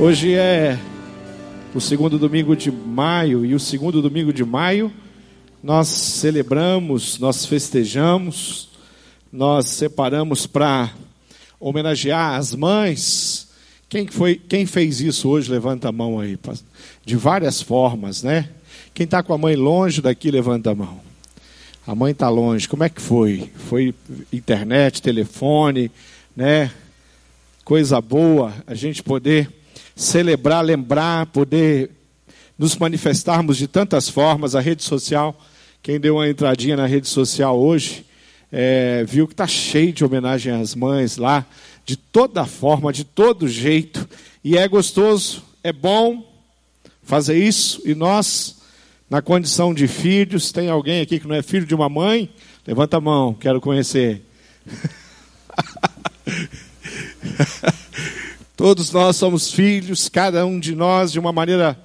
Hoje é o segundo domingo de maio e o segundo domingo de maio nós celebramos, nós festejamos, nós separamos para homenagear as mães. Quem foi, quem fez isso hoje? Levanta a mão aí, de várias formas, né? Quem está com a mãe longe daqui levanta a mão. A mãe está longe. Como é que foi? Foi internet, telefone, né? Coisa boa a gente poder celebrar, lembrar, poder nos manifestarmos de tantas formas. A rede social, quem deu uma entradinha na rede social hoje, é, viu que está cheio de homenagem às mães lá, de toda forma, de todo jeito. E é gostoso, é bom fazer isso. E nós, na condição de filhos, tem alguém aqui que não é filho de uma mãe? Levanta a mão, quero conhecer. Todos nós somos filhos, cada um de nós de uma maneira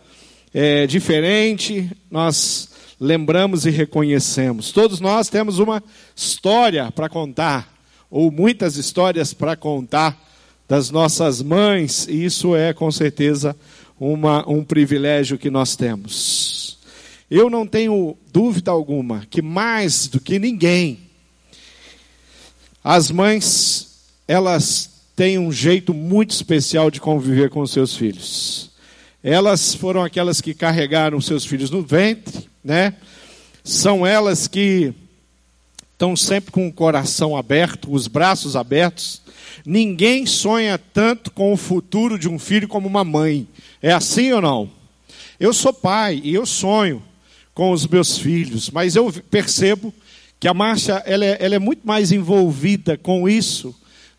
é, diferente, nós lembramos e reconhecemos. Todos nós temos uma história para contar, ou muitas histórias para contar das nossas mães, e isso é com certeza uma, um privilégio que nós temos. Eu não tenho dúvida alguma que mais do que ninguém, as mães, elas têm um jeito muito especial de conviver com os seus filhos. Elas foram aquelas que carregaram seus filhos no ventre, né? São elas que estão sempre com o coração aberto, os braços abertos. Ninguém sonha tanto com o futuro de um filho como uma mãe. É assim ou não? Eu sou pai e eu sonho com os meus filhos, mas eu percebo que a Márcia ela é, ela é muito mais envolvida com isso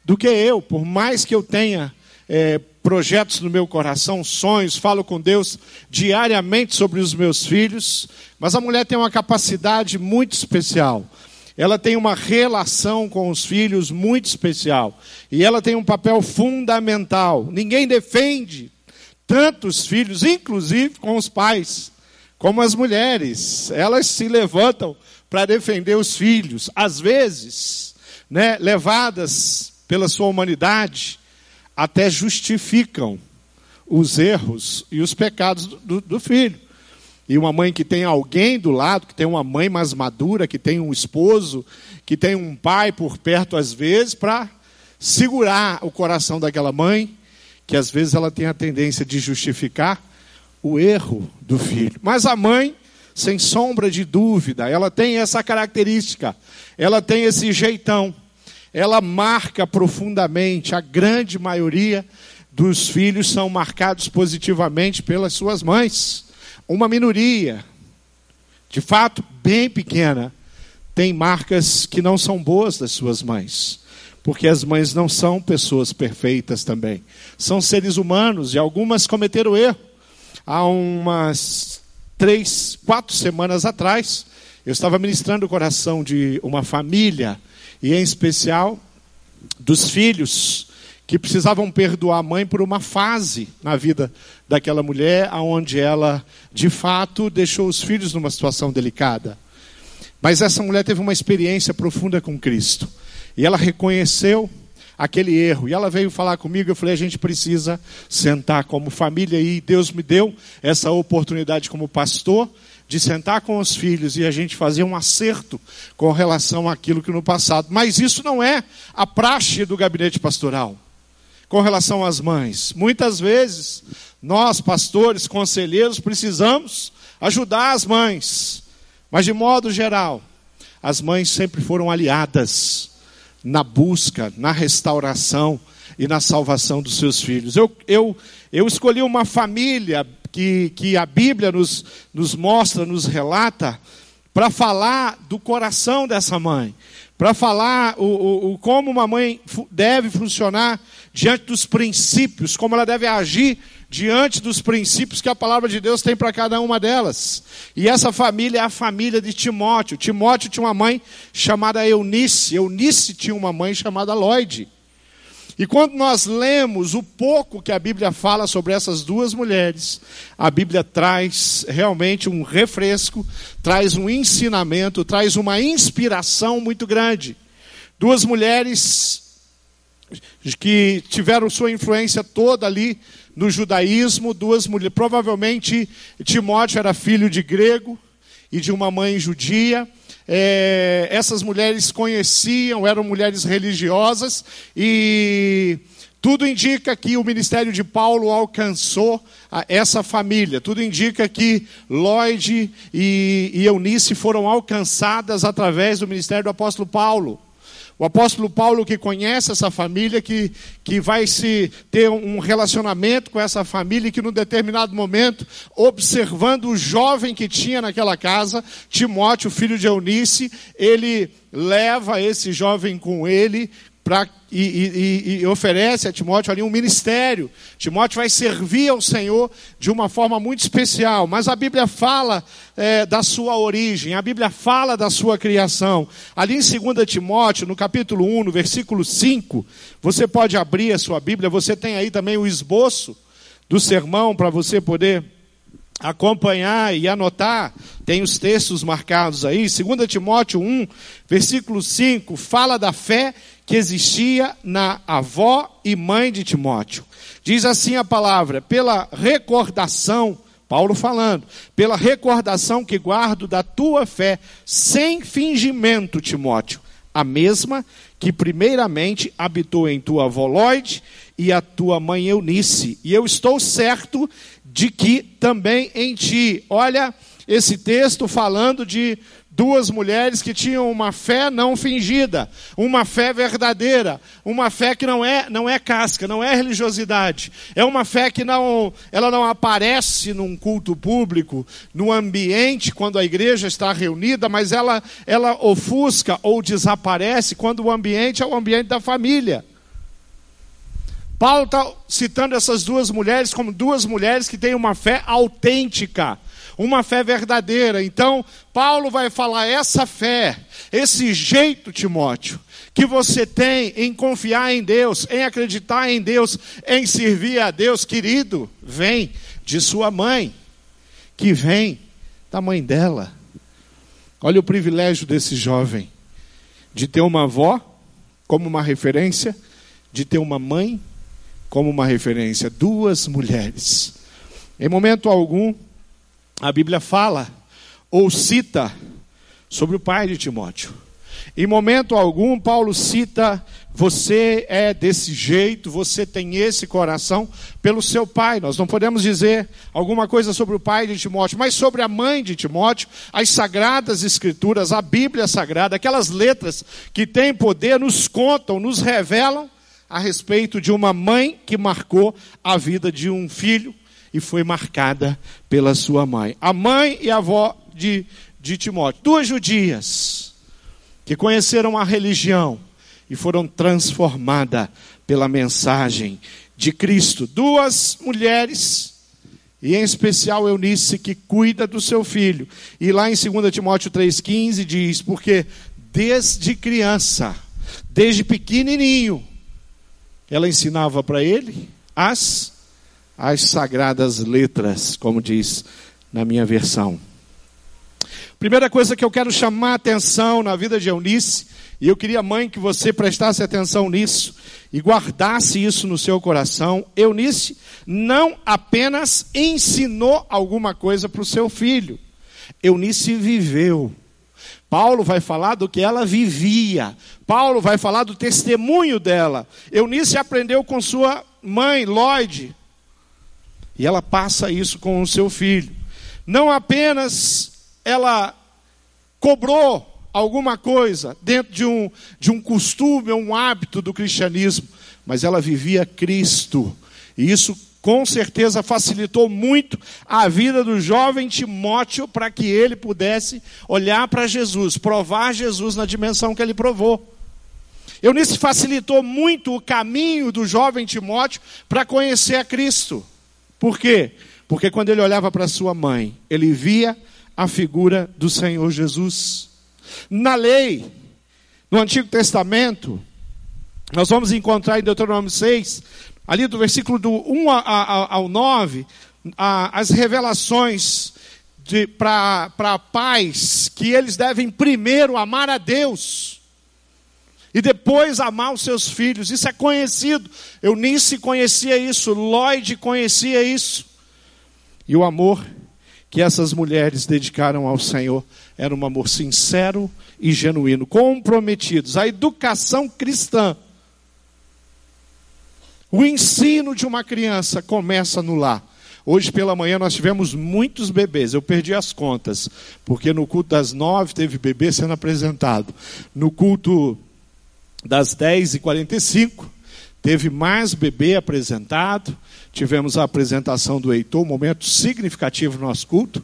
do que eu, por mais que eu tenha é, projetos no meu coração, sonhos, falo com Deus diariamente sobre os meus filhos, mas a mulher tem uma capacidade muito especial. Ela tem uma relação com os filhos muito especial. E ela tem um papel fundamental. Ninguém defende tantos filhos, inclusive com os pais, como as mulheres. Elas se levantam para defender os filhos. Às vezes, né, levadas pela sua humanidade, até justificam os erros e os pecados do, do, filho. E uma mãe que tem alguém do lado, que tem uma mãe mais madura, que tem um esposo, que tem um pai por perto às vezes, para segurar o coração daquela mãe, que às vezes ela tem a tendência de justificar o erro do filho. Mas a mãe, sem sombra de dúvida, ela tem essa característica, ela tem esse jeitão ela marca profundamente. A grande maioria dos filhos são marcados positivamente pelas suas mães. Uma minoria, de fato, bem pequena, tem marcas que não são boas das suas mães. Porque as mães não são pessoas perfeitas também. São seres humanos e algumas cometeram erro. Há umas três, quatro semanas atrás, eu estava ministrando o coração de uma família e em especial dos filhos que precisavam perdoar a mãe por uma fase na vida daquela mulher, aonde ela de fato deixou os filhos numa situação delicada. Mas essa mulher teve uma experiência profunda com Cristo. E ela reconheceu aquele erro. E ela veio falar comigo, eu falei, a gente precisa sentar como família e Deus me deu essa oportunidade como pastor de sentar com os filhos e a gente fazer um acerto com relação àquilo que no passado. Mas isso não é a praxe do gabinete pastoral. Com relação às mães, muitas vezes nós, pastores, conselheiros, precisamos ajudar as mães. Mas de modo geral, as mães sempre foram aliadas na busca, na restauração e na salvação dos seus filhos. Eu, eu, eu escolhi uma família que, que a Bíblia nos, nos mostra, nos relata, para falar do coração dessa mãe, para falar o, o, o, como uma mãe deve funcionar diante dos princípios, como ela deve agir diante dos princípios que a palavra de Deus tem para cada uma delas. E essa família é a família de Timóteo. Timóteo tinha uma mãe chamada Eunice, Eunice tinha uma mãe chamada Lloyd. E quando nós lemos o pouco que a Bíblia fala sobre essas duas mulheres, a Bíblia traz realmente um refresco, traz um ensinamento, traz uma inspiração muito grande. Duas mulheres que tiveram sua influência toda ali no judaísmo, duas mulheres. Provavelmente Timóteo era filho de grego e de uma mãe judia. É, essas mulheres conheciam, eram mulheres religiosas e tudo indica que o ministério de Paulo alcançou essa família. Tudo indica que Lloyd e, e Eunice foram alcançadas através do ministério do apóstolo Paulo. O apóstolo Paulo, que conhece essa família, que, que vai se ter um relacionamento com essa família, que num determinado momento, observando o jovem que tinha naquela casa, Timóteo, filho de Eunice, ele leva esse jovem com ele pra, e, e, e, oferece a Timóteo ali um ministério. Timóteo vai servir ao Senhor de uma forma muito especial. Mas a Bíblia fala é, da sua origem, a Bíblia fala da sua criação. Ali em 2 Timóteo, no capítulo 1, no versículo 5, você pode abrir a sua Bíblia, você tem aí também o esboço do sermão para você poder acompanhar e anotar, tem os textos marcados aí, 2 Timóteo 1, versículo 5, fala da fé que existia na avó e mãe de Timóteo. Diz assim a palavra: pela recordação, Paulo falando, pela recordação que guardo da tua fé, sem fingimento, Timóteo, a mesma que primeiramente habitou em tua avó Lloyd e a tua mãe Eunice, e eu estou certo de que também em ti. Olha esse texto falando de duas mulheres que tinham uma fé não fingida, uma fé verdadeira, uma fé que não é não é casca, não é religiosidade, é uma fé que não ela não aparece num culto público, no ambiente quando a igreja está reunida, mas ela ela ofusca ou desaparece quando o ambiente é o ambiente da família. Paulo está citando essas duas mulheres como duas mulheres que têm uma fé autêntica, uma fé verdadeira. Então, Paulo vai falar essa fé, esse jeito, Timóteo, que você tem em confiar em Deus, em acreditar em Deus, em servir a Deus, querido, vem de sua mãe, que vem da mãe dela. Olha o privilégio desse jovem de ter uma avó como uma referência, de ter uma mãe como uma referência. Duas mulheres. Em momento algum, a Bíblia fala ou cita sobre o pai de Timóteo. Em momento algum, Paulo cita: você é desse jeito, você tem esse coração pelo seu pai. Nós não podemos dizer alguma coisa sobre o pai de Timóteo, mas sobre a mãe de Timóteo, as sagradas escrituras, a Bíblia sagrada, aquelas letras que têm poder, nos contam, nos revelam a respeito de uma mãe que marcou a vida de um filho e foi marcada pela sua mãe. A mãe e a avó de, de Timóteo, duas judias que conheceram a religião e foram transformadas pela mensagem de Cristo. Duas mulheres, e em especial Eunice, que cuida do seu filho. E lá em 2 Timóteo 3,15 diz: Porque desde criança, desde pequenininho, ela ensinava para ele as as sagradas letras, como diz na minha versão. Primeira coisa que eu quero chamar a atenção na vida de Eunice, e eu queria, mãe, que você prestasse atenção nisso e guardasse isso no seu coração. Eunice não apenas ensinou alguma coisa para o seu filho, Eunice viveu. Paulo vai falar do que ela vivia. Paulo vai falar do testemunho dela. Eunice aprendeu com sua mãe, Lloyd, e ela passa isso com o seu filho. Não apenas ela cobrou alguma coisa dentro de um, de um costume um hábito do cristianismo, mas ela vivia Cristo. E isso com certeza facilitou muito a vida do jovem Timóteo para que ele pudesse olhar para Jesus, provar Jesus na dimensão que ele provou. Eunice facilitou muito o caminho do jovem Timóteo para conhecer a Cristo. Por quê? Porque quando ele olhava para sua mãe, ele via a figura do Senhor Jesus. Na lei, no Antigo Testamento, nós vamos encontrar em Deuteronômio 6, ali do versículo do 1 ao 9, as revelações para pais que eles devem primeiro amar a Deus E depois amar os seus filhos. Isso é conhecido. Eunice conhecia isso, Lloyd conhecia isso. E o amor que essas mulheres dedicaram ao Senhor era um amor sincero e genuíno, comprometidos. A educação cristã, o ensino de uma criança começa no lar. Hoje pela manhã nós tivemos muitos bebês, eu perdi as contas, porque no culto das nove teve bebê sendo apresentado. No culto das dez e quarenta e cinco teve mais bebê apresentado. Tivemos a apresentação do Heitor, um momento significativo no nosso culto,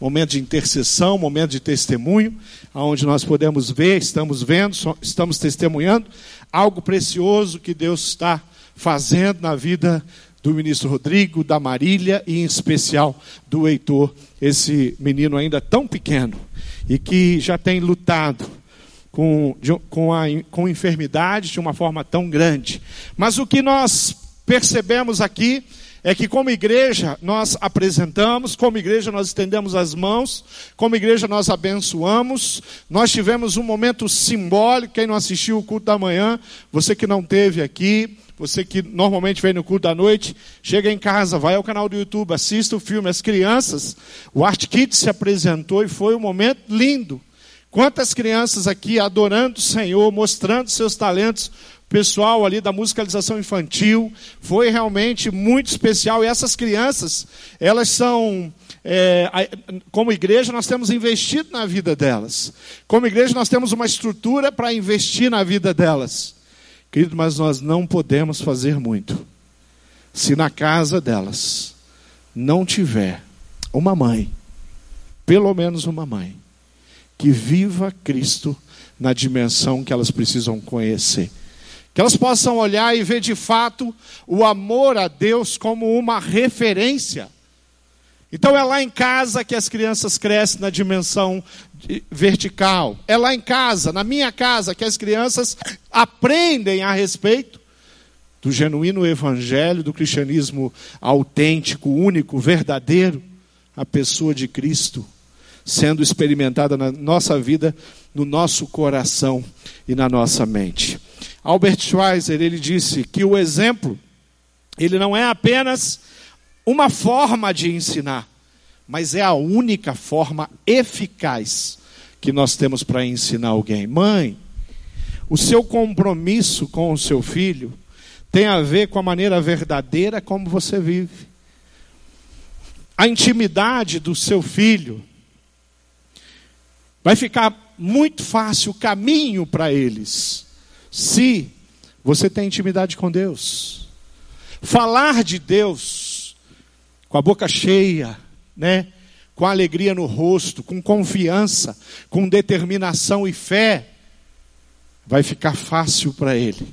momento de intercessão, momento de testemunho, onde nós podemos ver, estamos vendo, estamos testemunhando algo precioso que Deus está fazendo na vida do ministro Rodrigo, da Marília e em especial do Heitor, esse menino ainda tão pequeno e que já tem lutado com, de, com, a, com enfermidade de uma forma tão grande. Mas o que nós percebemos aqui é que, como igreja, nós apresentamos, como igreja, nós estendemos as mãos, como igreja, nós abençoamos. Nós tivemos um momento simbólico. Quem não assistiu o culto da manhã, você que não teve aqui, você que normalmente vem no culto da noite, chega em casa, vai ao canal do YouTube, assista o filme. As crianças, o Art Kids se apresentou e foi um momento lindo. Quantas crianças aqui adorando o Senhor, mostrando seus talentos, pessoal ali da musicalização infantil, foi realmente muito especial. E essas crianças, elas são, é, como igreja, nós temos investido na vida delas. Como igreja, nós temos uma estrutura para investir na vida delas. Querido, mas nós não podemos fazer muito se na casa delas não tiver uma mãe, pelo menos uma mãe, que viva Cristo na dimensão que elas precisam conhecer. Que elas possam olhar e ver de fato o amor a Deus como uma referência. Então é lá em casa que as crianças crescem na dimensão vertical. É lá em casa, na minha casa, que as crianças aprendem a respeito do genuíno evangelho, do cristianismo autêntico, único, verdadeiro, a pessoa de Cristo sendo experimentada na nossa vida, no nosso coração e na nossa mente. Albert Schweitzer, ele disse que o exemplo, ele não é apenas uma forma de ensinar, mas é a única forma eficaz que nós temos para ensinar alguém. Mãe, o seu compromisso com o seu filho tem a ver com a maneira verdadeira como você vive. A intimidade do seu filho vai ficar muito fácil o caminho para eles, se você tem intimidade com Deus. Falar de Deus com a boca cheia, né? Com alegria no rosto, com confiança, com determinação e fé, vai ficar fácil para ele.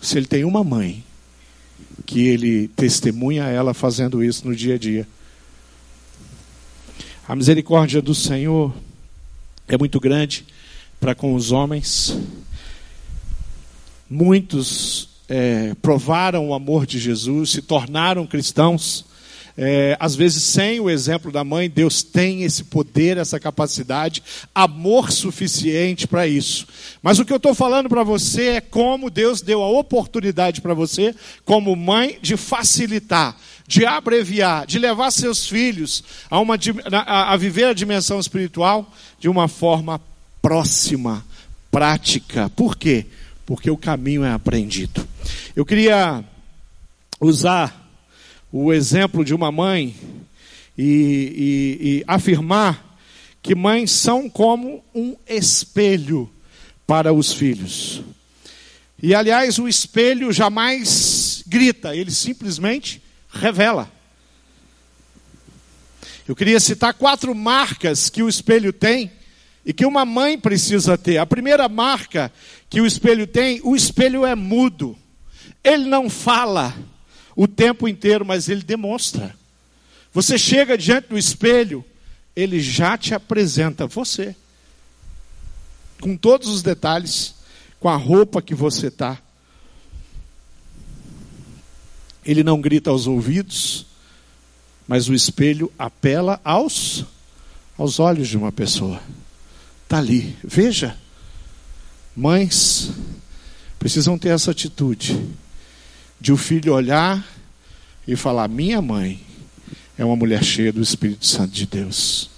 Se ele tem uma mãe que ele testemunha ela fazendo isso no dia a dia. A misericórdia do Senhor é muito grande para com os homens. Muitos é, provaram o amor de Jesus, se tornaram cristãos é, às vezes sem o exemplo da mãe, Deus tem esse poder, essa capacidade, amor suficiente para isso. Mas o que eu estou falando para você é como Deus deu a oportunidade para você, como mãe, de facilitar, de abreviar, de levar seus filhos a, uma, a, viver a dimensão espiritual de uma forma próxima, prática. Por quê? Porque o caminho é aprendido. Eu queria usar o exemplo de uma mãe e, e, e afirmar que mães são como um espelho para os filhos. E aliás, o espelho jamais grita, ele simplesmente revela. Eu queria citar quatro marcas que o espelho tem e que uma mãe precisa ter. A primeira marca que o espelho tem, o espelho é mudo. Ele não fala o tempo inteiro, mas ele demonstra. Você chega diante do espelho, ele já te apresenta você. Com todos os detalhes, com a roupa que você está. Ele não grita aos ouvidos, mas o espelho apela aos aos olhos de uma pessoa. Está ali, veja. Mães precisam ter essa atitude de o filho olhar e falar: Minha mãe é uma mulher cheia do Espírito Santo de Deus.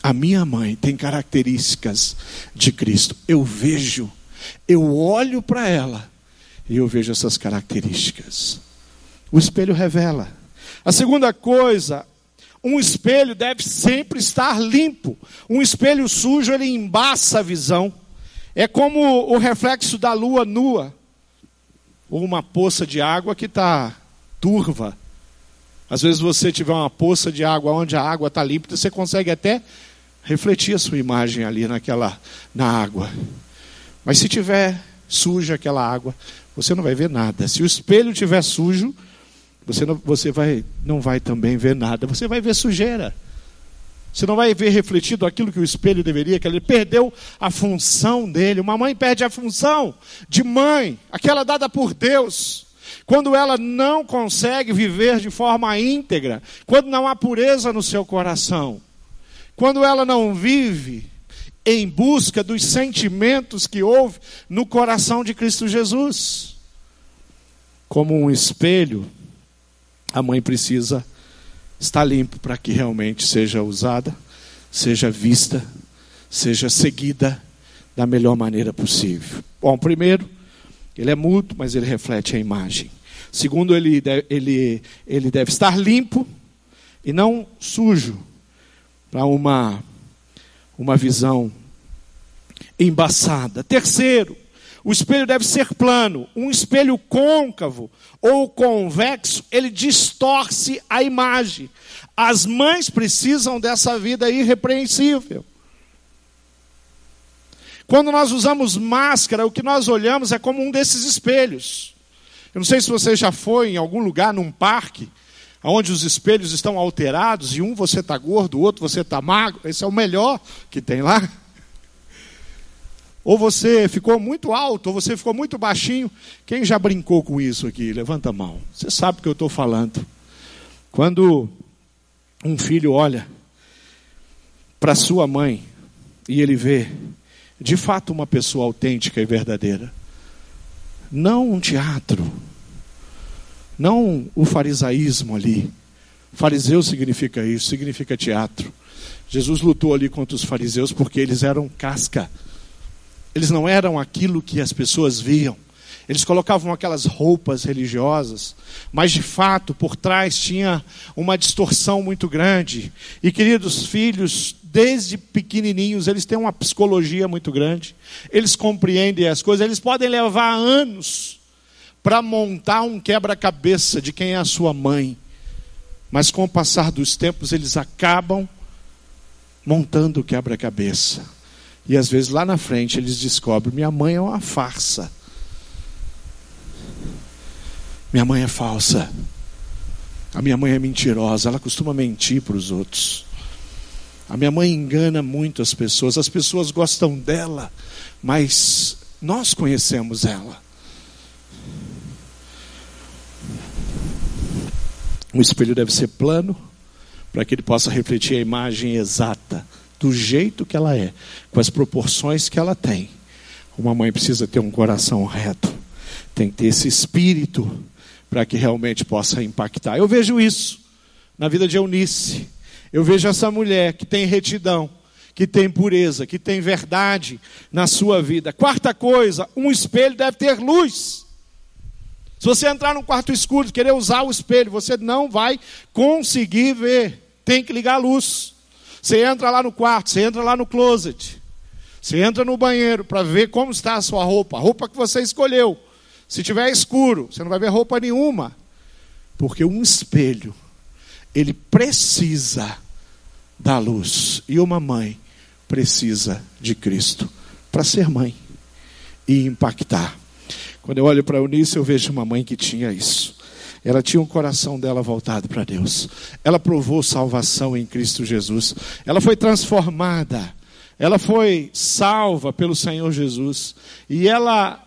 A minha mãe tem características de Cristo. Eu vejo, eu olho para ela e eu vejo essas características. O espelho revela. A segunda coisa, um espelho deve sempre estar limpo. Um espelho sujo, ele embaça a visão. É como o reflexo da lua nua, ou uma poça de água que está turva. Às vezes você tiver uma poça de água onde a água está límpida, você consegue até refletir a sua imagem ali naquela na água. Mas se tiver suja aquela água, você não vai ver nada. Se o espelho tiver sujo, você não, você vai, não vai também ver nada. Você vai ver sujeira. Você não vai ver refletido aquilo que o espelho deveria, que ele perdeu a função dele. Uma mãe perde a função de mãe, aquela dada por Deus. Quando ela não consegue viver de forma íntegra, quando não há pureza no seu coração, quando ela não vive em busca dos sentimentos que houve no coração de Cristo Jesus. Como um espelho, a mãe precisa estar limpo para que realmente seja usada, seja vista, seja seguida da melhor maneira possível. Bom, primeiro, ele é mudo, mas ele reflete a imagem. Segundo, ele deve, ele, ele deve estar limpo e não sujo para uma, uma visão embaçada. Terceiro, o espelho deve ser plano. Um espelho côncavo ou convexo, ele distorce a imagem. As mães precisam dessa vida irrepreensível. Quando nós usamos máscara, o que nós olhamos é como um desses espelhos. Eu não sei se você já foi em algum lugar, num parque, onde os espelhos estão alterados, e um você está gordo, o outro você está magro. Esse é o melhor que tem lá. Ou você ficou muito alto, ou você ficou muito baixinho. Quem já brincou com isso aqui? Levanta a mão. Você sabe o que eu estou falando. Quando um filho olha para sua mãe e ele vê de fato uma pessoa autêntica e verdadeira. Não um teatro, não o farisaísmo ali. Fariseu significa isso, significa teatro. Jesus lutou ali contra os fariseus porque eles eram casca. Eles não eram aquilo que as pessoas viam. Eles colocavam aquelas roupas religiosas, mas de fato por trás tinha uma distorção muito grande. E queridos filhos, desde pequenininhos, eles têm uma psicologia muito grande. Eles compreendem as coisas, eles podem levar anos para montar um quebra-cabeça de quem é a sua mãe. Mas com o passar dos tempos, eles acabam montando o quebra-cabeça. E às vezes lá na frente eles descobrem: minha mãe é uma farsa. Minha mãe é falsa. A minha mãe é mentirosa, ela costuma mentir para os outros. A minha mãe engana muito as pessoas, as pessoas gostam dela, mas nós conhecemos ela. O espelho deve ser plano, para que ele possa refletir a imagem exata, do jeito que ela é, com as proporções que ela tem. Uma mãe precisa ter um coração reto, tem que ter esse espírito para que realmente possa impactar. Eu vejo isso na vida de Eunice. Eu vejo essa mulher que tem retidão, que tem pureza, que tem verdade na sua vida. Quarta coisa, um espelho deve ter luz. Se você entrar num quarto escuro e querer usar o espelho, você não vai conseguir ver. Tem que ligar a luz. Você entra lá no quarto, você entra lá no closet. Você entra no banheiro para ver como está a sua roupa, a roupa que você escolheu. Se tiver escuro, você não vai ver roupa nenhuma. Porque um espelho, ele precisa da luz. E uma mãe precisa de Cristo para ser mãe e impactar. Quando eu olho para Eunice, eu vejo uma mãe que tinha isso. Ela tinha o um coração dela voltado para Deus. Ela provou salvação em Cristo Jesus. Ela foi transformada. Ela foi salva pelo Senhor Jesus. E ela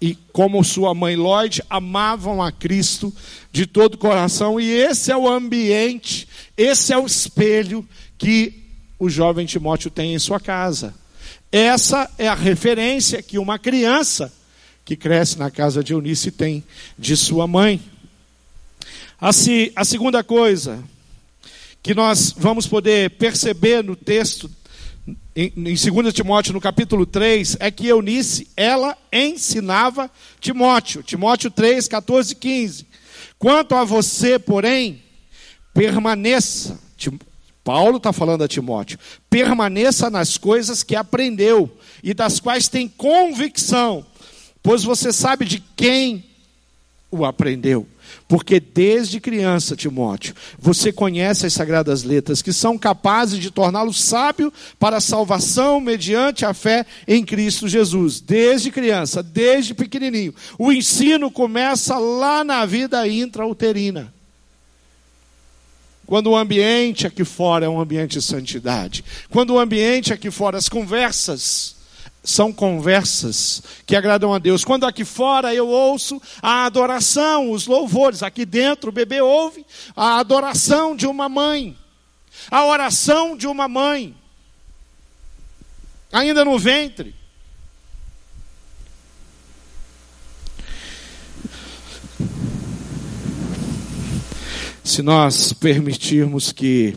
e como sua mãe Lloyd amavam a Cristo de todo o coração, e esse é o ambiente, esse é o espelho que o jovem Timóteo tem em sua casa. Essa é a referência que uma criança que cresce na casa de Eunice tem de sua mãe. A, a segunda coisa que nós vamos poder perceber no texto, em, em 2 Timóteo, no capítulo 3, é que Eunice, ela ensinava Timóteo. Timóteo 3, 14 e 15. Quanto a você, porém, permaneça. Paulo está falando a Timóteo, permaneça nas coisas que aprendeu e das quais tem convicção, pois você sabe de quem o aprendeu. Porque desde criança, Timóteo, você conhece as sagradas letras que são capazes de torná-lo sábio para a salvação mediante a fé em Cristo Jesus. Desde criança, desde pequenininho. O ensino começa lá na vida intrauterina. Quando o ambiente aqui fora é um ambiente de santidade. Quando o ambiente aqui fora, as conversas são conversas que agradam a Deus. Quando aqui fora eu ouço a adoração, os louvores, aqui dentro o bebê ouve a adoração de uma mãe, a oração de uma mãe, ainda no ventre. se nós permitirmos que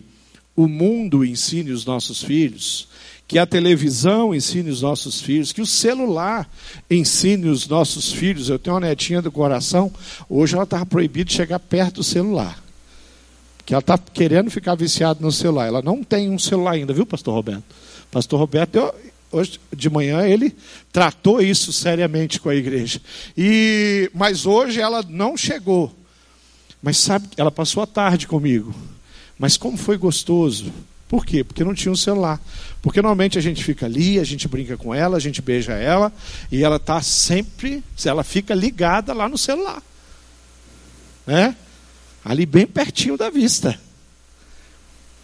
o mundo ensine os nossos filhos, que a televisão ensine os nossos filhos, que o celular ensine os nossos filhos. Eu tenho uma netinha do coração, hoje ela estava proibida de chegar perto do celular. Que ela está querendo ficar viciada no celular. Ela não tem um celular ainda, viu, pastor Roberto? Pastor Roberto, eu, hoje de manhã ele tratou isso seriamente com a igreja. E, mas hoje ela não chegou mas sabe, ela passou a tarde comigo. Mas como foi gostoso. Por quê? Porque não tinha um celular. Porque normalmente a gente fica ali, a gente brinca com ela, a gente beija ela, e ela está sempre, ela fica ligada lá no celular. Né? Ali bem pertinho da vista.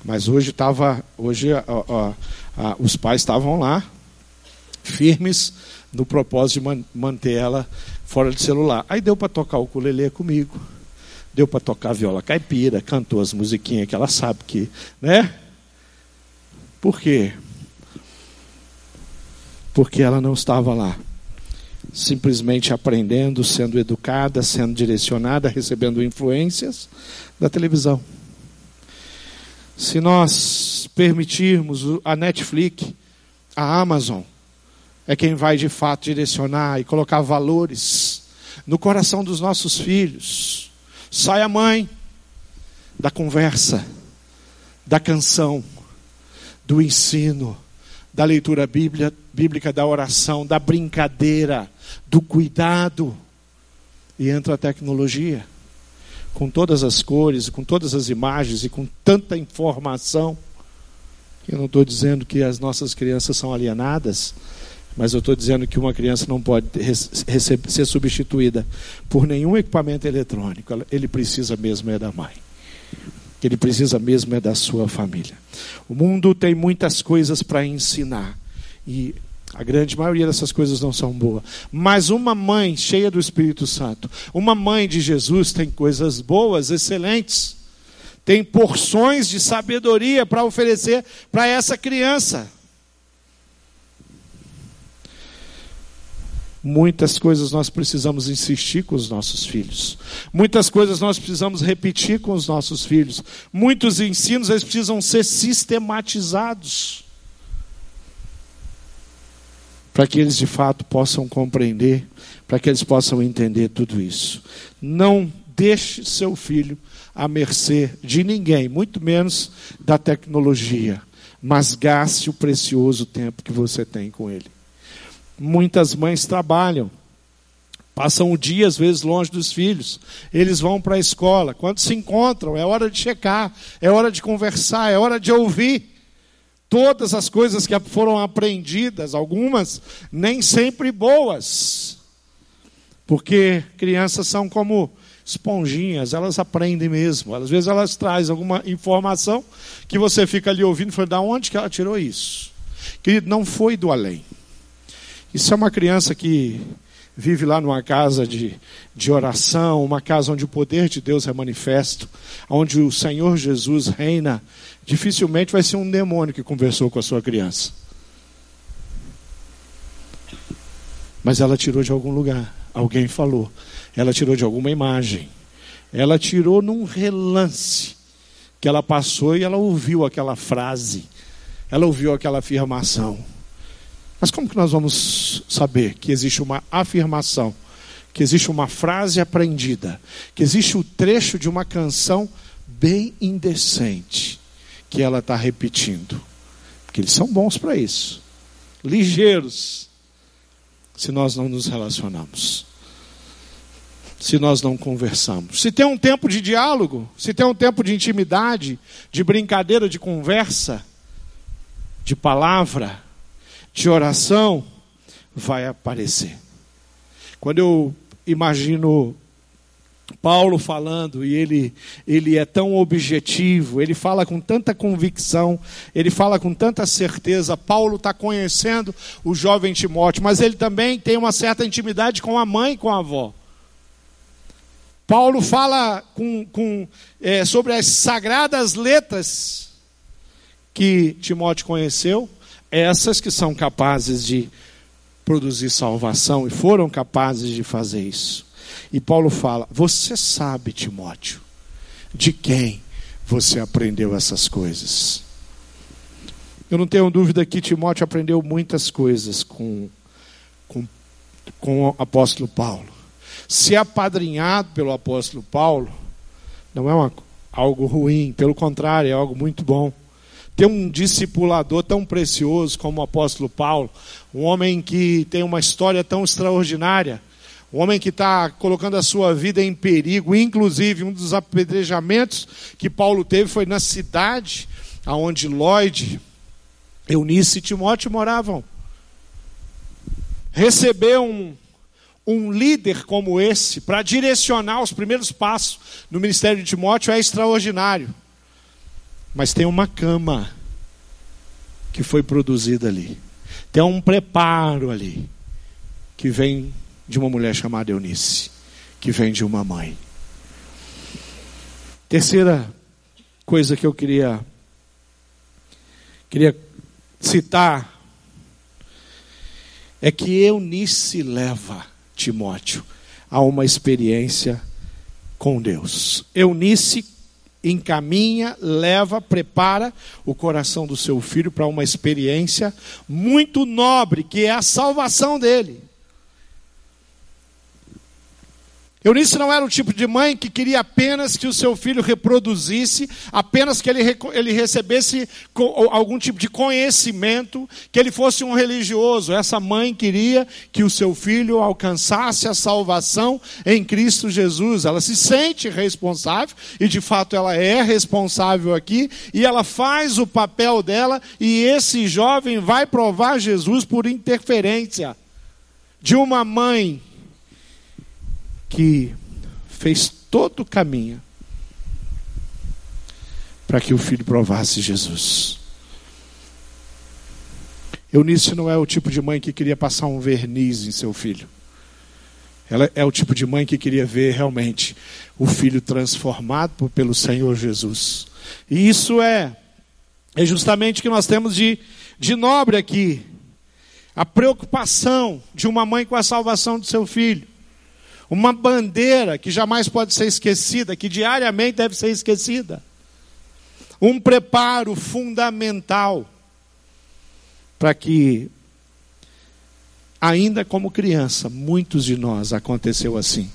Mas hoje estava, hoje ó, ó, os pais estavam lá, firmes no propósito de manter ela fora do celular. Aí deu para tocar o ukulele comigo deu para tocar viola caipira, cantou as musiquinhas que ela sabe que, né? Por quê? Porque ela não estava lá, simplesmente aprendendo, sendo educada, sendo direcionada, recebendo influências da televisão. Se nós permitirmos a Netflix, a Amazon, é quem vai de fato direcionar e colocar valores no coração dos nossos filhos Sai a mãe da conversa, da canção, do ensino, da leitura bíblia, bíblica, da oração, da brincadeira, do cuidado. E entra a tecnologia, com todas as cores, com todas as imagens e com tanta informação. Eu não estou dizendo que as nossas crianças são alienadas, mas eu estou dizendo que uma criança não pode ser substituída por nenhum equipamento eletrônico. Ele precisa mesmo é da mãe. Ele precisa mesmo é da sua família. O mundo tem muitas coisas para ensinar. E a grande maioria dessas coisas não são boas. Mas uma mãe cheia do Espírito Santo, uma mãe de Jesus, tem coisas boas, excelentes. Tem porções de sabedoria para oferecer para essa criança. Muitas coisas nós precisamos insistir com os nossos filhos. Muitas coisas nós precisamos repetir com os nossos filhos. Muitos ensinos eles precisam ser sistematizados. Para que eles de fato possam compreender, para que eles possam entender tudo isso. Não deixe seu filho à mercê de ninguém, muito menos da tecnologia, mas gaste o precioso tempo que você tem com ele. Muitas mães trabalham, passam o dia, às vezes, longe dos filhos. Eles vão para a escola. Quando se encontram, é hora de checar, é hora de conversar, é hora de ouvir. Todas as coisas que foram aprendidas, algumas nem sempre boas. Porque crianças são como esponjinhas, elas aprendem mesmo. Às vezes elas trazem alguma informação que você fica ali ouvindo e fala, da onde que ela tirou isso? Querido, não foi do além. Isso é uma criança que vive lá numa casa de, de oração, uma casa onde o poder de Deus é manifesto, onde o Senhor Jesus reina. Dificilmente vai ser um demônio que conversou com a sua criança. Mas ela tirou de algum lugar. Alguém falou. Ela tirou de alguma imagem. Ela tirou num relance que ela passou e ela ouviu aquela frase. Ela ouviu aquela afirmação. Mas como que nós vamos saber que existe uma afirmação, que existe uma frase aprendida, que existe o trecho de uma canção bem indecente que ela está repetindo? Porque eles são bons para isso, ligeiros, se nós não nos relacionamos, se nós não conversamos. Se tem um tempo de diálogo, se tem um tempo de intimidade, de brincadeira, de conversa, de palavra, de oração, vai aparecer. Quando eu imagino Paulo falando, e ele, ele é tão objetivo, ele fala com tanta convicção, ele fala com tanta certeza. Paulo está conhecendo o jovem Timóteo, mas ele também tem uma certa intimidade com a mãe com a avó. Paulo fala com, com, é, sobre as sagradas letras que Timóteo conheceu, essas que são capazes de produzir salvação e foram capazes de fazer isso. E Paulo fala: Você sabe, Timóteo, de quem você aprendeu essas coisas. Eu não tenho dúvida que Timóteo aprendeu muitas coisas com, com, com o apóstolo Paulo. Ser apadrinhado pelo apóstolo Paulo não é uma, algo ruim, pelo contrário, é algo muito bom ter um discipulador tão precioso como o apóstolo Paulo, um homem que tem uma história tão extraordinária, um homem que está colocando a sua vida em perigo, inclusive um dos apedrejamentos que Paulo teve foi na cidade aonde Lloyd, Eunice e Timóteo moravam. Receber um, um líder como esse para direcionar os primeiros passos no ministério de Timóteo é extraordinário. Mas tem uma cama que foi produzida ali. Tem um preparo ali que vem de uma mulher chamada Eunice, que vem de uma mãe. Terceira coisa que eu queria queria citar é que Eunice leva Timóteo a uma experiência com Deus. Eunice encaminha, leva, prepara o coração do seu filho para uma experiência muito nobre, que é a salvação dele. Eunice não era o tipo de mãe que queria apenas que o seu filho reproduzisse, apenas que ele, ele recebesse algum tipo de conhecimento, que ele fosse um religioso. Essa mãe queria que o seu filho alcançasse a salvação em Cristo Jesus. Ela se sente responsável, e de fato ela é responsável aqui, e ela faz o papel dela, e esse jovem vai provar Jesus por interferência de uma mãe que fez todo o caminho para que o filho provasse Jesus. Eunice não é o tipo de mãe que queria passar um verniz em seu filho. Ela é o tipo de mãe que queria ver realmente o filho transformado pelo Senhor Jesus. E isso é, é justamente o que nós temos de, de nobre aqui. A preocupação de uma mãe com a salvação do seu filho uma bandeira que jamais pode ser esquecida, que diariamente deve ser esquecida. Um preparo fundamental para que, ainda como criança, muitos de nós aconteceu assim,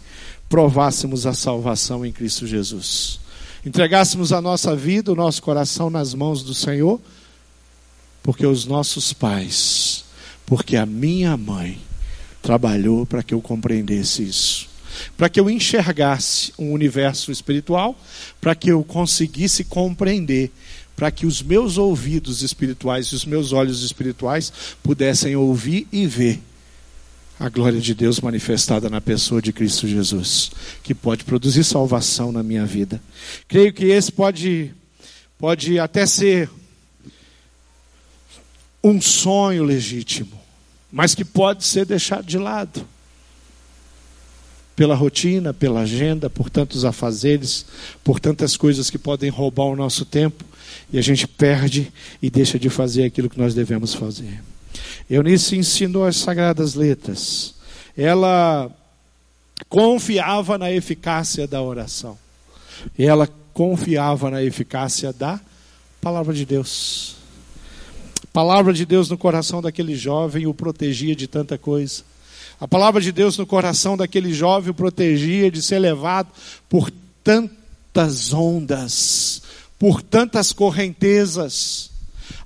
provássemos a salvação em Cristo Jesus. Entregássemos a nossa vida, o nosso coração nas mãos do Senhor, porque os nossos pais, porque a minha mãe, trabalhou para que eu compreendesse isso. Para que eu enxergasse um universo espiritual, para que eu conseguisse compreender, para que os meus ouvidos espirituais e os meus olhos espirituais pudessem ouvir e ver a glória de Deus manifestada na pessoa de Cristo Jesus, que pode produzir salvação na minha vida. Creio que esse pode, pode até ser um sonho legítimo, mas que pode ser deixado de lado. Pela rotina, pela agenda, por tantos afazeres, por tantas coisas que podem roubar o nosso tempo e a gente perde e deixa de fazer aquilo que nós devemos fazer. Eunice ensinou as sagradas letras, ela confiava na eficácia da oração. Ela confiava na eficácia da palavra de Deus. Palavra de Deus no coração daquele jovem o protegia de tanta coisa. A palavra de Deus no coração daquele jovem o protegia de ser levado por tantas ondas, por tantas correntezas.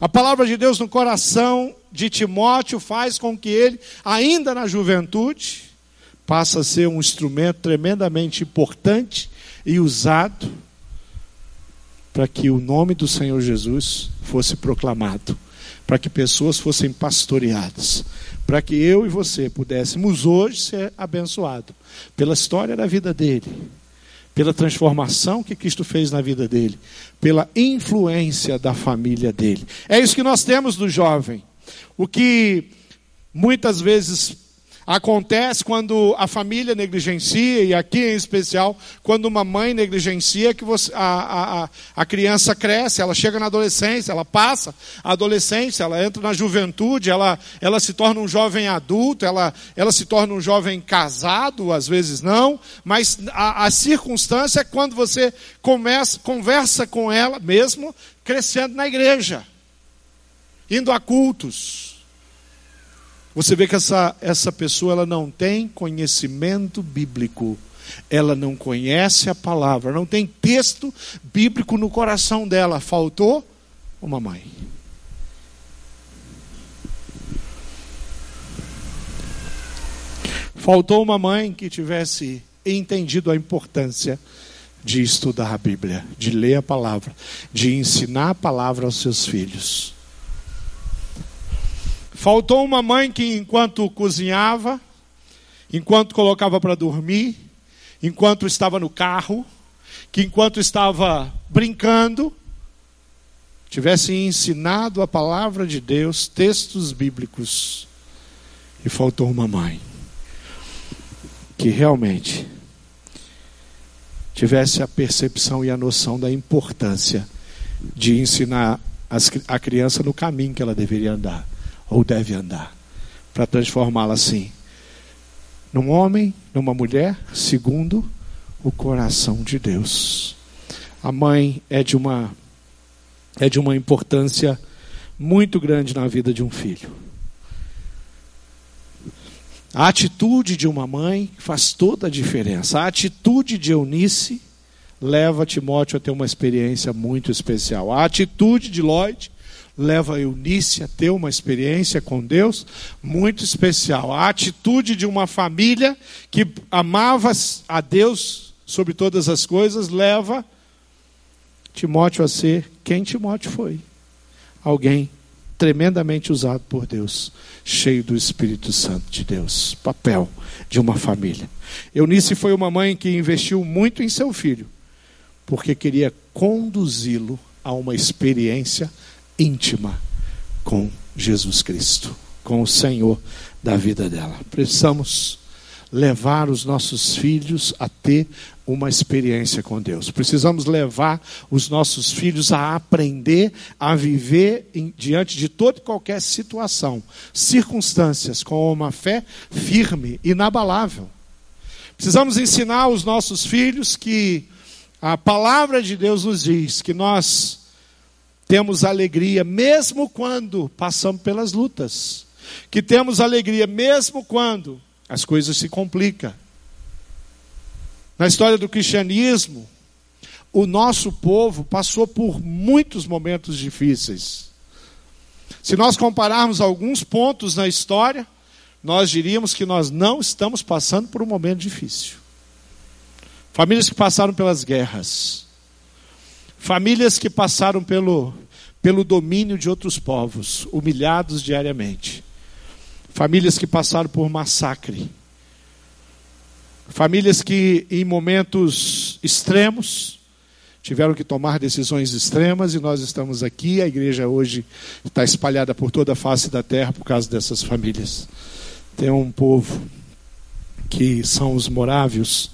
A palavra de Deus no coração de Timóteo faz com que ele, ainda na juventude, passe a ser um instrumento tremendamente importante e usado para que o nome do Senhor Jesus fosse proclamado, para que pessoas fossem pastoreadas, para que eu e você pudéssemos hoje ser abençoados pela história da vida dele, pela transformação que Cristo fez na vida dele, pela influência da família dele. É isso que nós temos do jovem. O que muitas vezes Acontece quando a família negligencia, e aqui em especial, quando uma mãe negligencia, que você, a, a, a criança cresce, ela chega na adolescência, ela passa a adolescência, ela entra na juventude, ela, ela se torna um jovem adulto, ela, ela se torna um jovem casado, às vezes não, mas a, a circunstância é quando você começa, conversa com ela, mesmo crescendo na igreja, indo a cultos você vê que essa, essa pessoa ela não tem conhecimento bíblico. Ela não conhece a palavra, não tem texto bíblico no coração dela. Faltou uma mãe. Faltou uma mãe que tivesse entendido a importância de estudar a Bíblia, de ler a palavra, de ensinar a palavra aos seus filhos. Faltou uma mãe que, enquanto cozinhava, enquanto colocava para dormir, enquanto estava no carro, que enquanto estava brincando, tivesse ensinado a palavra de Deus, textos bíblicos. E faltou uma mãe que realmente tivesse a percepção e a noção da importância de ensinar a criança no caminho que ela deveria andar ou deve andar, para transformá-la assim, num homem, numa mulher, segundo o coração de Deus. A mãe é de uma é de uma importância muito grande na vida de um filho. A atitude de uma mãe faz toda a diferença. A atitude de Eunice leva Timóteo a ter uma experiência muito especial. A atitude de Lloyd leva Eunice a ter uma experiência com Deus muito especial. A atitude de uma família que amava a Deus sobre todas as coisas leva Timóteo a ser quem Timóteo foi. Alguém tremendamente usado por Deus, cheio do Espírito Santo de Deus. Papel de uma família. Eunice foi uma mãe que investiu muito em seu filho, porque queria conduzi-lo a uma experiência íntima com Jesus Cristo, com o Senhor da vida dela. Precisamos levar os nossos filhos a ter uma experiência com Deus. Precisamos levar os nossos filhos a aprender a viver em, diante de toda e qualquer situação, circunstâncias, com uma fé firme, inabalável. Precisamos ensinar os nossos filhos que a palavra de Deus nos diz que nós temos alegria mesmo quando passamos pelas lutas, que temos alegria mesmo quando as coisas se complicam. Na história do cristianismo, o nosso povo passou por muitos momentos difíceis. Se nós compararmos alguns pontos na história, nós diríamos que nós não estamos passando por um momento difícil. Famílias que passaram pelas guerras, Famílias que passaram pelo, pelo domínio de outros povos, humilhados diariamente. Famílias que passaram por massacre. Famílias que, em momentos extremos, tiveram que tomar decisões extremas e nós estamos aqui. A igreja hoje está espalhada por toda a face da terra por causa dessas famílias. Tem um povo que são os morávios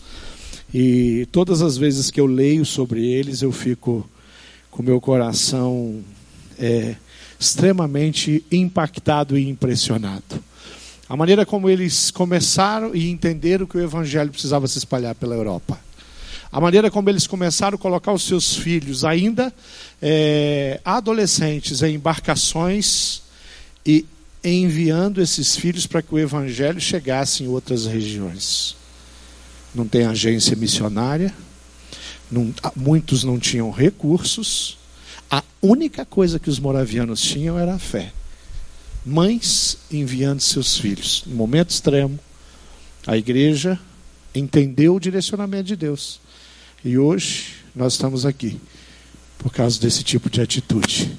e todas as vezes que eu leio sobre eles, eu fico com meu coração é, extremamente impactado e impressionado. A maneira como eles começaram e entenderam que o evangelho precisava se espalhar pela Europa. A maneira como eles começaram a colocar os seus filhos, ainda é, adolescentes, em embarcações e enviando esses filhos para que o evangelho chegasse em outras regiões. Não tem agência missionária, não, muitos não tinham recursos. A única coisa que os moravianos tinham era a fé. Mães enviando seus filhos. No momento extremo, a igreja entendeu o direcionamento de Deus. E hoje nós estamos aqui por causa desse tipo de atitude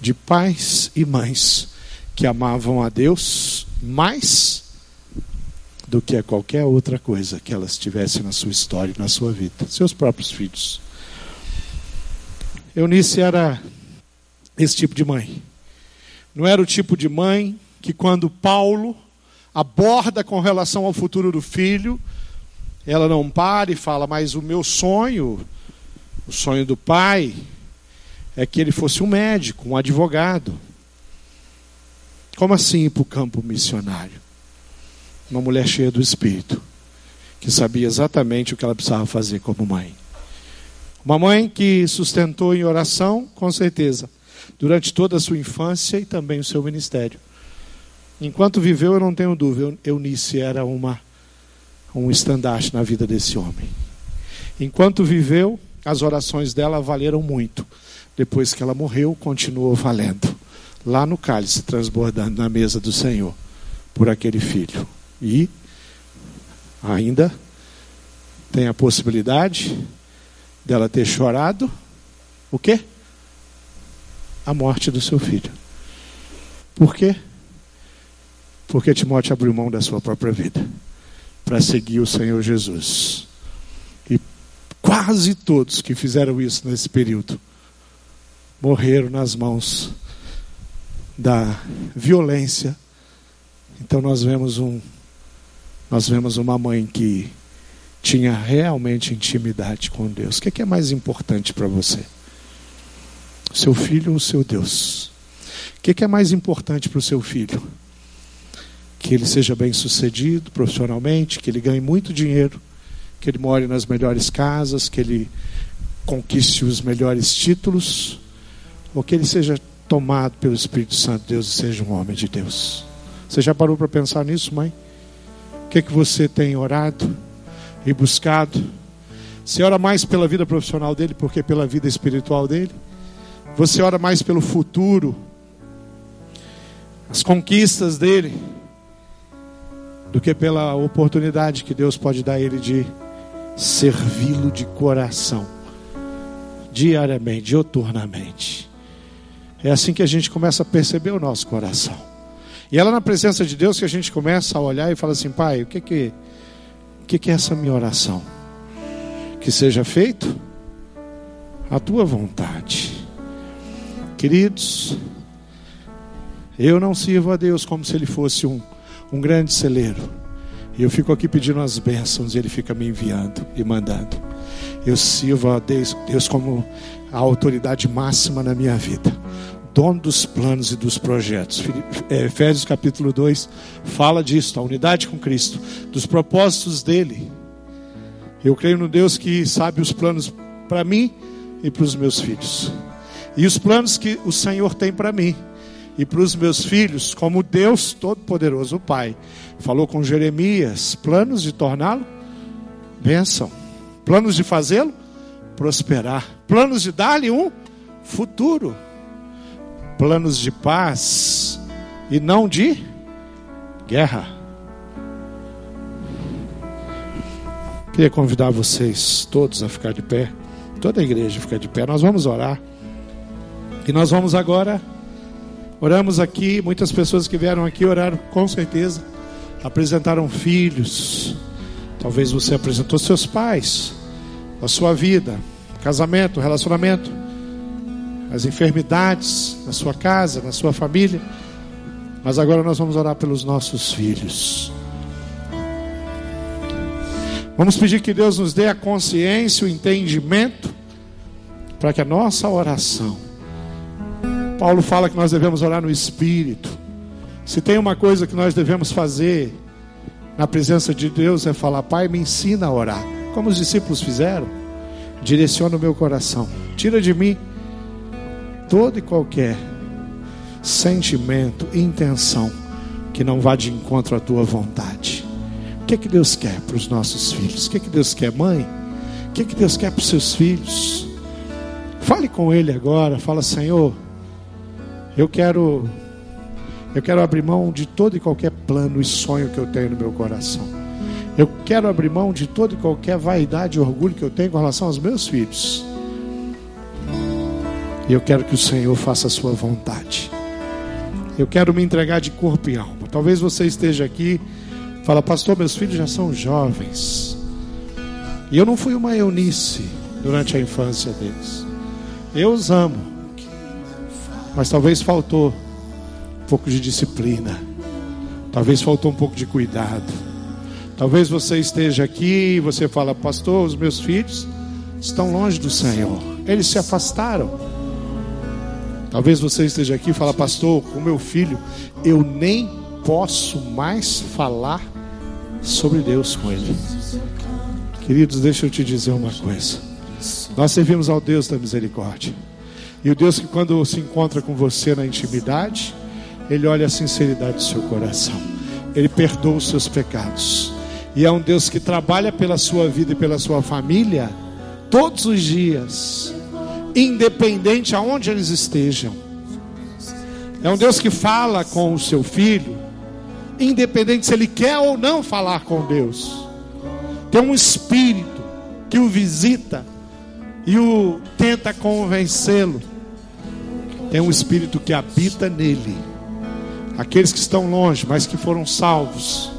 de pais e mães que amavam a Deus mais do que a qualquer outra coisa que elas tivessem na sua história, na sua vida, seus próprios filhos. Eunice era esse tipo de mãe. Não era o tipo de mãe que, quando Paulo aborda com relação ao futuro do filho, ela não para e fala: Mas o meu sonho, o sonho do pai, é que ele fosse um médico, um advogado. Como assim ir para o campo missionário? Uma mulher cheia do Espírito, que sabia exatamente o que ela precisava fazer como mãe. Uma mãe que sustentou em oração, com certeza, durante toda a sua infância e também o seu ministério. Enquanto viveu, eu não tenho dúvida, Eunice era uma, um estandarte na vida desse homem. Enquanto viveu, as orações dela valeram muito. Depois que ela morreu, continuou valendo lá no cálice, transbordando na mesa do Senhor por aquele filho. E ainda tem a possibilidade dela ter chorado o quê? A morte do seu filho. Por quê? Porque Timóteo abriu mão da sua própria vida para seguir o Senhor Jesus. E quase todos que fizeram isso nesse período morreram nas mãos da violência. Então nós vemos um nós vemos uma mãe que tinha realmente intimidade com Deus. O que é mais importante para você? Seu filho ou seu Deus? O que é mais importante para o seu filho? Que ele seja bem sucedido profissionalmente, que ele ganhe muito dinheiro, que ele more nas melhores casas, que ele conquiste os melhores títulos, ou que ele seja tomado pelo Espírito Santo de Deus e seja um homem de Deus. Você já parou para pensar nisso, mãe? O que, é que você tem orado e buscado? Você ora mais pela vida profissional dele porque pela vida espiritual dele? Você ora mais pelo futuro, as conquistas dele, do que pela oportunidade que Deus pode dar a ele de servi-lo de coração, diariamente, dioturnamente. É assim que a gente começa a perceber o nosso coração. E é lá na presença de Deus que a gente começa a olhar e fala assim: Pai, o que, que, o que, é essa minha oração? Que seja feito a tua vontade. Queridos, eu não sirvo a Deus como se ele fosse um, um grande celeiro. Eu fico aqui pedindo as bênçãos e ele fica me enviando e mandando. Eu sirvo a Deus, Deus como a autoridade máxima na minha vida dono dos planos e dos projetos. É, Efésios capítulo 2 fala disso, a unidade com Cristo, dos propósitos dele. Eu creio no Deus que sabe os planos para mim e para os meus filhos. E os planos que o Senhor tem para mim e para os meus filhos, como Deus Todo-Poderoso, o Pai, falou com Jeremias: planos de torná-lo bênção, planos de fazê-lo prosperar, planos de dar-lhe um futuro planos de paz e não de guerra. Queria convidar vocês todos a ficar de pé, toda a igreja ficar de pé. Nós vamos orar. E nós vamos agora, oramos aqui. Muitas pessoas que vieram aqui oraram com certeza, apresentaram filhos. Talvez você apresentou seus pais, a sua vida, casamento, relacionamento as enfermidades na sua casa, na sua família. Mas agora nós vamos orar pelos nossos filhos. Vamos pedir que Deus nos dê a consciência, o entendimento, para que a nossa oração. Paulo fala que nós devemos orar no Espírito, Se tem uma coisa que nós devemos fazer na presença de Deus é falar: Pai, me ensina a orar. Como os discípulos fizeram, direciona o meu coração, tira de mim todo e qualquer sentimento, intenção que não vá de encontro à tua vontade. O que é que Deus quer para os nossos filhos? O que é que Deus quer, mãe? O que é que Deus quer para os seus filhos? Fale com Ele agora, fala, Senhor, eu quero eu quero abrir mão de todo e qualquer plano e sonho que eu tenho no meu coração. Eu quero abrir mão de todo e qualquer vaidade e orgulho que eu tenho com relação aos meus filhos. E eu quero que o Senhor faça a sua vontade. Eu quero me entregar de corpo e alma. Talvez você esteja aqui, fala, pastor, meus filhos já são jovens. E eu não fui uma eunice durante a infância deles. Eu os amo. Mas talvez faltou pouco de disciplina. Talvez faltou um pouco de cuidado. Talvez você esteja aqui e você fala, pastor, os meus filhos estão longe do Senhor. Eles se afastaram. Talvez você esteja aqui e fala, pastor, com meu filho, eu nem posso mais falar sobre Deus com ele. Queridos, deixa eu te dizer uma coisa. Nós servimos ao Deus da misericórdia. E o Deus que quando se encontra com você na intimidade, ele olha a sinceridade do seu coração. Ele perdoa os seus pecados. E é um Deus que trabalha pela sua vida e pela sua família todos os dias, independente aonde eles estejam. É um Deus que fala com o seu filho, independente se ele quer ou não falar com Deus. Tem um espírito que o visita e o tenta convencê-lo. Tem um espírito que habita nele aqueles que estão longe, mas que foram salvos.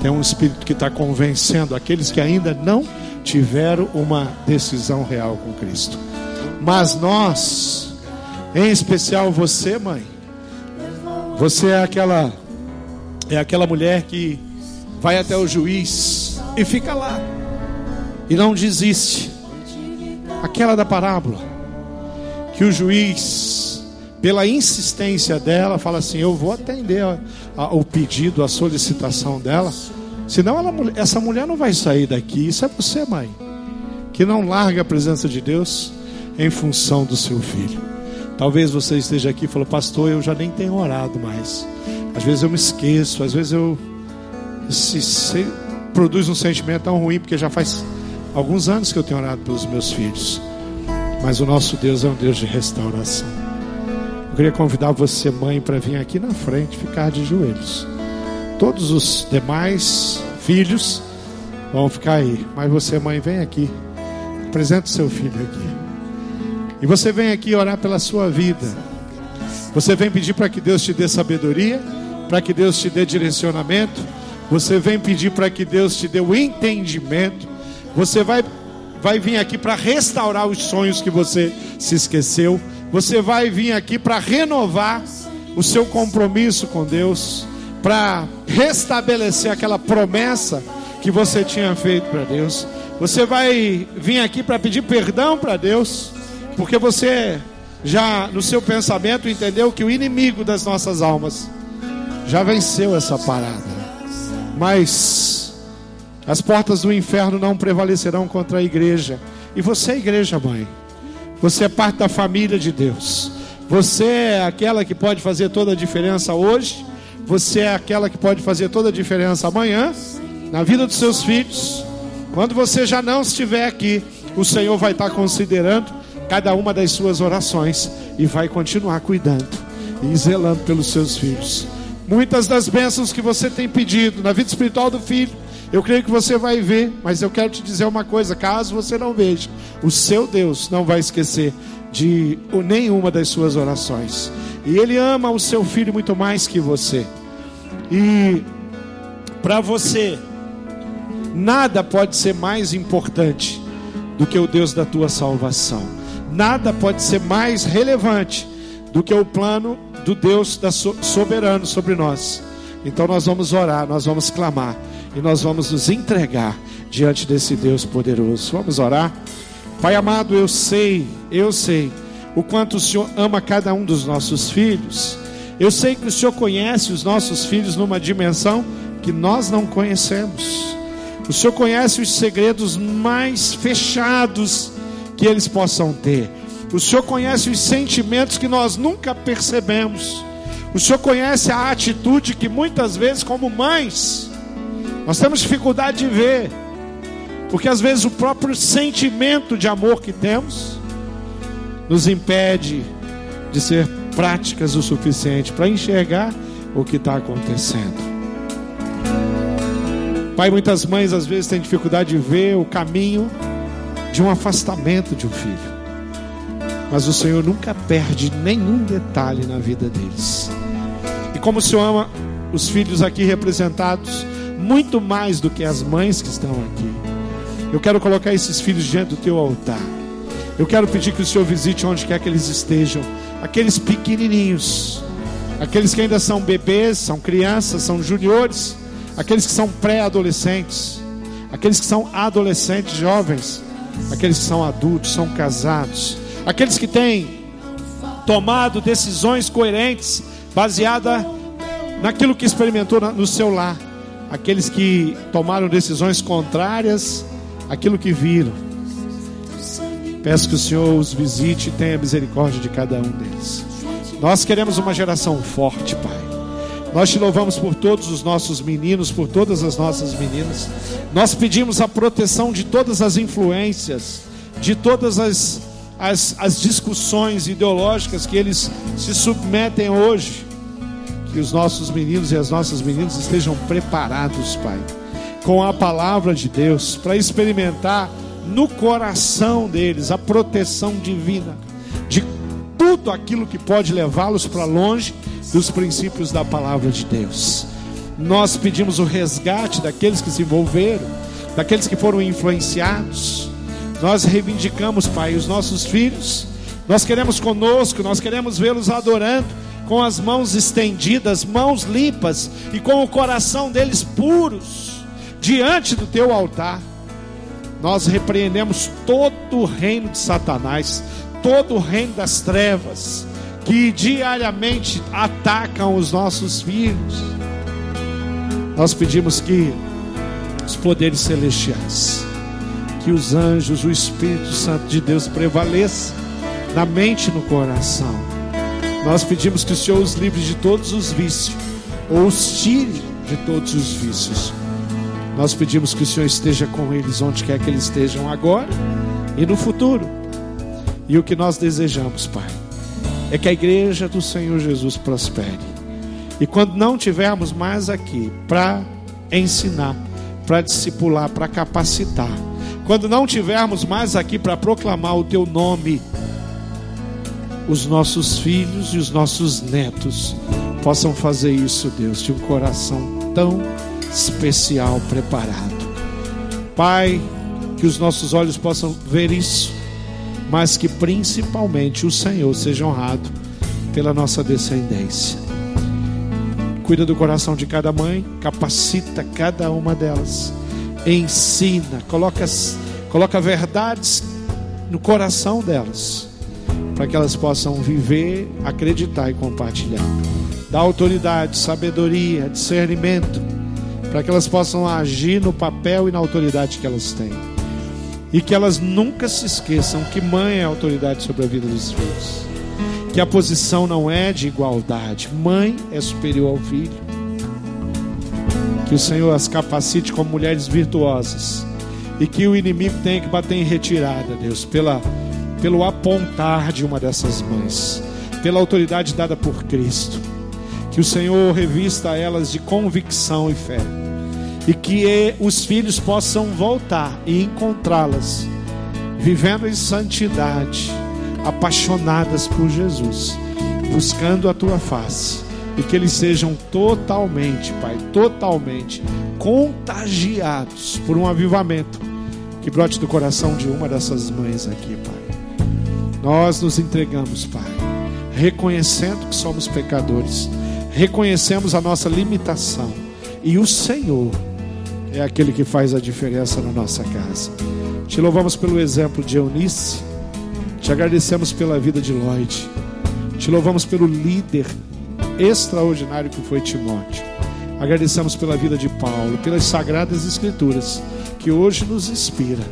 Tem um espírito que está convencendo aqueles que ainda não tiveram uma decisão real com Cristo. Mas nós, em especial você, mãe, você é aquela é aquela mulher que vai até o juiz e fica lá e não desiste. Aquela da parábola que o juiz pela insistência dela, fala assim: Eu vou atender a, a, o pedido, a solicitação dela. Senão ela, essa mulher não vai sair daqui. Isso é você, mãe, que não larga a presença de Deus em função do seu filho. Talvez você esteja aqui e falou, pastor, eu já nem tenho orado mais. Às vezes eu me esqueço, às vezes eu se, se, produz um sentimento tão ruim, porque já faz alguns anos que eu tenho orado pelos meus filhos. Mas o nosso Deus é um Deus de restauração. Eu queria convidar você, mãe, para vir aqui na frente, ficar de joelhos. Todos os demais filhos vão ficar aí, mas você, mãe, vem aqui. Apresente seu filho aqui. E você vem aqui orar pela sua vida. Você vem pedir para que Deus te dê sabedoria, para que Deus te dê direcionamento. Você vem pedir para que Deus te dê o entendimento. Você vai, vai vir aqui para restaurar os sonhos que você se esqueceu. Você vai vir aqui para renovar o seu compromisso com Deus, para restabelecer aquela promessa que você tinha feito para Deus. Você vai vir aqui para pedir perdão para Deus, porque você já no seu pensamento entendeu que o inimigo das nossas almas já venceu essa parada. Mas as portas do inferno não prevalecerão contra a igreja. E você é igreja, mãe. Você é parte da família de Deus. Você é aquela que pode fazer toda a diferença hoje. Você é aquela que pode fazer toda a diferença amanhã, na vida dos seus filhos. Quando você já não estiver aqui, o Senhor vai estar considerando cada uma das suas orações e vai continuar cuidando e zelando pelos seus filhos. Muitas das bênçãos que você tem pedido na vida espiritual do filho, eu creio que você vai ver, mas eu quero te dizer uma coisa: caso você não veja, o seu Deus não vai esquecer de nenhuma das suas orações. E Ele ama o seu filho muito mais que você. E para você, nada pode ser mais importante do que o Deus da tua salvação. Nada pode ser mais relevante do que o plano do Deus soberano sobre nós. Então nós vamos orar, nós vamos clamar e nós vamos nos entregar diante desse Deus poderoso. Vamos orar. Pai amado, eu sei, eu sei o quanto o Senhor ama cada um dos nossos filhos. Eu sei que o Senhor conhece os nossos filhos numa dimensão que nós não conhecemos. O Senhor conhece os segredos mais fechados que eles possam ter. O Senhor conhece os sentimentos que nós nunca percebemos. O Senhor conhece a atitude que muitas vezes, como mães, nós temos dificuldade de ver. Porque às vezes o próprio sentimento de amor que temos nos impede de ser práticas o suficiente para enxergar o que está acontecendo. Pai, muitas mães às vezes têm dificuldade de ver o caminho de um afastamento de um filho. Mas o Senhor nunca perde nenhum detalhe na vida deles. E como o Senhor ama os filhos aqui representados, muito mais do que as mães que estão aqui. Eu quero colocar esses filhos diante do teu altar. Eu quero pedir que o Senhor visite onde quer que eles estejam, aqueles pequenininhos, aqueles que ainda são bebês, são crianças, são juniores, aqueles que são pré-adolescentes, aqueles que são adolescentes jovens, aqueles que são adultos, são casados, aqueles que têm tomado decisões coerentes, baseada naquilo que experimentou no seu lar, aqueles que tomaram decisões contrárias àquilo que viram Peço que o Senhor os visite e tenha misericórdia de cada um deles. Nós queremos uma geração forte, Pai. Nós te louvamos por todos os nossos meninos, por todas as nossas meninas. Nós pedimos a proteção de todas as influências, de todas as, as, as discussões ideológicas que eles se submetem hoje. Que os nossos meninos e as nossas meninas estejam preparados, Pai, com a palavra de Deus, para experimentar no coração deles a proteção divina tudo aquilo que pode levá-los para longe dos princípios da palavra de Deus. Nós pedimos o resgate daqueles que se envolveram, daqueles que foram influenciados. Nós reivindicamos, Pai, os nossos filhos. Nós queremos conosco, nós queremos vê-los adorando com as mãos estendidas, mãos limpas e com o coração deles puros diante do teu altar nós repreendemos todo o reino de Satanás, todo o reino das trevas, que diariamente atacam os nossos filhos. Nós pedimos que os poderes celestiais, que os anjos, o Espírito Santo de Deus prevaleça na mente e no coração. Nós pedimos que o Senhor os livre de todos os vícios, ou os tire de todos os vícios nós pedimos que o Senhor esteja com eles onde quer que eles estejam agora e no futuro. E o que nós desejamos, Pai, é que a igreja do Senhor Jesus prospere. E quando não tivermos mais aqui para ensinar, para discipular, para capacitar, quando não tivermos mais aqui para proclamar o teu nome, os nossos filhos e os nossos netos possam fazer isso, Deus, de um coração tão especial preparado. Pai, que os nossos olhos possam ver isso, mas que principalmente o Senhor seja honrado pela nossa descendência. Cuida do coração de cada mãe, capacita cada uma delas, ensina, coloca, coloca verdades no coração delas, para que elas possam viver, acreditar e compartilhar. Dá autoridade, sabedoria, discernimento para que elas possam agir no papel e na autoridade que elas têm. E que elas nunca se esqueçam que mãe é autoridade sobre a vida dos filhos. Que a posição não é de igualdade. Mãe é superior ao filho. Que o Senhor as capacite como mulheres virtuosas. E que o inimigo tenha que bater em retirada, Deus, pela, pelo apontar de uma dessas mães, pela autoridade dada por Cristo. Que o Senhor revista elas de convicção e fé e que os filhos possam voltar e encontrá-las vivendo em santidade, apaixonadas por Jesus, buscando a tua face, e que eles sejam totalmente, Pai, totalmente contagiados por um avivamento que brote do coração de uma dessas mães aqui, Pai. Nós nos entregamos, Pai, reconhecendo que somos pecadores, reconhecemos a nossa limitação e o Senhor é aquele que faz a diferença na nossa casa. Te louvamos pelo exemplo de Eunice, te agradecemos pela vida de Lloyd, te louvamos pelo líder extraordinário que foi Timóteo. Agradecemos pela vida de Paulo, pelas sagradas escrituras que hoje nos inspira.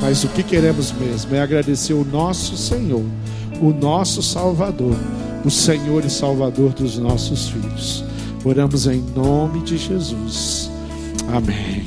Mas o que queremos mesmo é agradecer o nosso Senhor, o nosso Salvador, o Senhor e Salvador dos nossos filhos. Oramos em nome de Jesus. Amém.